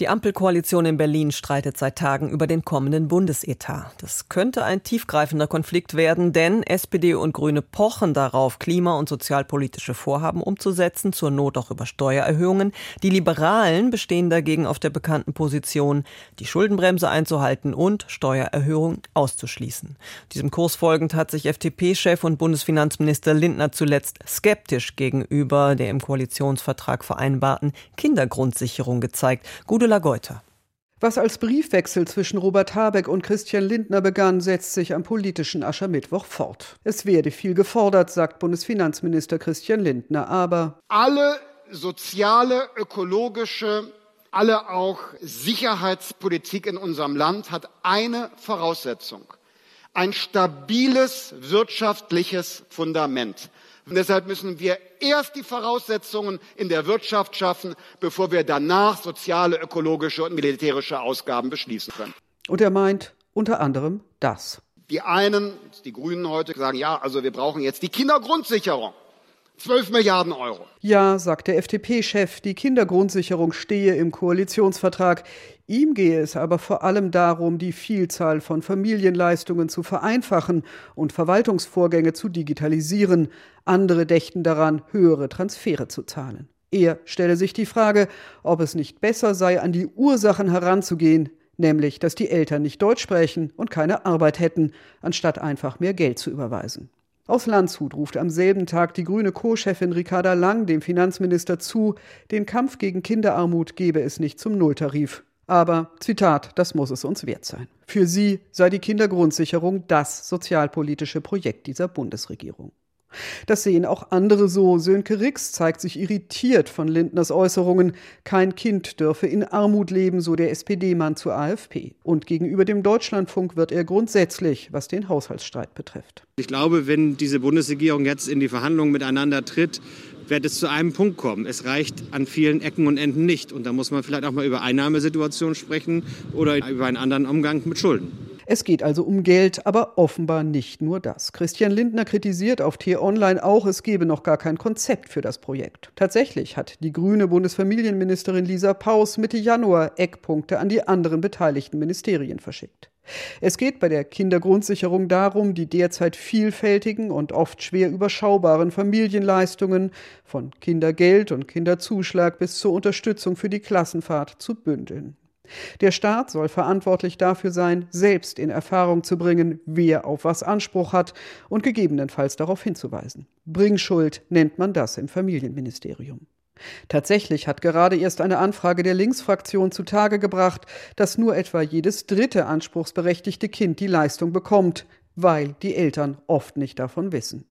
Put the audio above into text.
Die Ampelkoalition in Berlin streitet seit Tagen über den kommenden Bundesetat. Das könnte ein tiefgreifender Konflikt werden, denn SPD und Grüne pochen darauf, klima- und sozialpolitische Vorhaben umzusetzen, zur Not auch über Steuererhöhungen. Die Liberalen bestehen dagegen auf der bekannten Position, die Schuldenbremse einzuhalten und Steuererhöhungen auszuschließen. Diesem Kurs folgend hat sich FDP-Chef und Bundesfinanzminister Lindner zuletzt skeptisch gegenüber der im Koalitionsvertrag vereinbarten Kindergrundsicherung gezeigt. Gute Ursula Geuter. Was als Briefwechsel zwischen Robert Habeck und Christian Lindner begann, setzt sich am politischen Aschermittwoch fort. Es werde viel gefordert, sagt Bundesfinanzminister Christian Lindner, aber alle soziale, ökologische, alle auch Sicherheitspolitik in unserem Land hat eine Voraussetzung ein stabiles wirtschaftliches Fundament. Und deshalb müssen wir erst die Voraussetzungen in der Wirtschaft schaffen, bevor wir danach soziale, ökologische und militärische Ausgaben beschließen können. Und er meint unter anderem das. Die einen, die Grünen heute, sagen, ja, also wir brauchen jetzt die Kindergrundsicherung. 12 Milliarden Euro. Ja, sagt der FDP-Chef, die Kindergrundsicherung stehe im Koalitionsvertrag. Ihm gehe es aber vor allem darum, die Vielzahl von Familienleistungen zu vereinfachen und Verwaltungsvorgänge zu digitalisieren. Andere dächten daran, höhere Transfere zu zahlen. Er stelle sich die Frage, ob es nicht besser sei, an die Ursachen heranzugehen, nämlich dass die Eltern nicht Deutsch sprechen und keine Arbeit hätten, anstatt einfach mehr Geld zu überweisen. Aus Landshut ruft am selben Tag die grüne Co-Chefin Ricarda Lang dem Finanzminister zu, den Kampf gegen Kinderarmut gebe es nicht zum Nulltarif. Aber, Zitat, das muss es uns wert sein. Für sie sei die Kindergrundsicherung das sozialpolitische Projekt dieser Bundesregierung. Das sehen auch andere so. Sönke Rix zeigt sich irritiert von Lindners Äußerungen. Kein Kind dürfe in Armut leben, so der SPD-Mann zur AfP. Und gegenüber dem Deutschlandfunk wird er grundsätzlich, was den Haushaltsstreit betrifft. Ich glaube, wenn diese Bundesregierung jetzt in die Verhandlungen miteinander tritt, wird es zu einem Punkt kommen. Es reicht an vielen Ecken und Enden nicht. Und da muss man vielleicht auch mal über Einnahmesituationen sprechen oder über einen anderen Umgang mit Schulden. Es geht also um Geld, aber offenbar nicht nur das. Christian Lindner kritisiert auf T-Online auch, es gebe noch gar kein Konzept für das Projekt. Tatsächlich hat die grüne Bundesfamilienministerin Lisa Paus Mitte Januar Eckpunkte an die anderen beteiligten Ministerien verschickt. Es geht bei der Kindergrundsicherung darum, die derzeit vielfältigen und oft schwer überschaubaren Familienleistungen von Kindergeld und Kinderzuschlag bis zur Unterstützung für die Klassenfahrt zu bündeln. Der Staat soll verantwortlich dafür sein, selbst in Erfahrung zu bringen, wer auf was Anspruch hat und gegebenenfalls darauf hinzuweisen. Bringschuld nennt man das im Familienministerium. Tatsächlich hat gerade erst eine Anfrage der Linksfraktion zutage gebracht, dass nur etwa jedes dritte anspruchsberechtigte Kind die Leistung bekommt, weil die Eltern oft nicht davon wissen.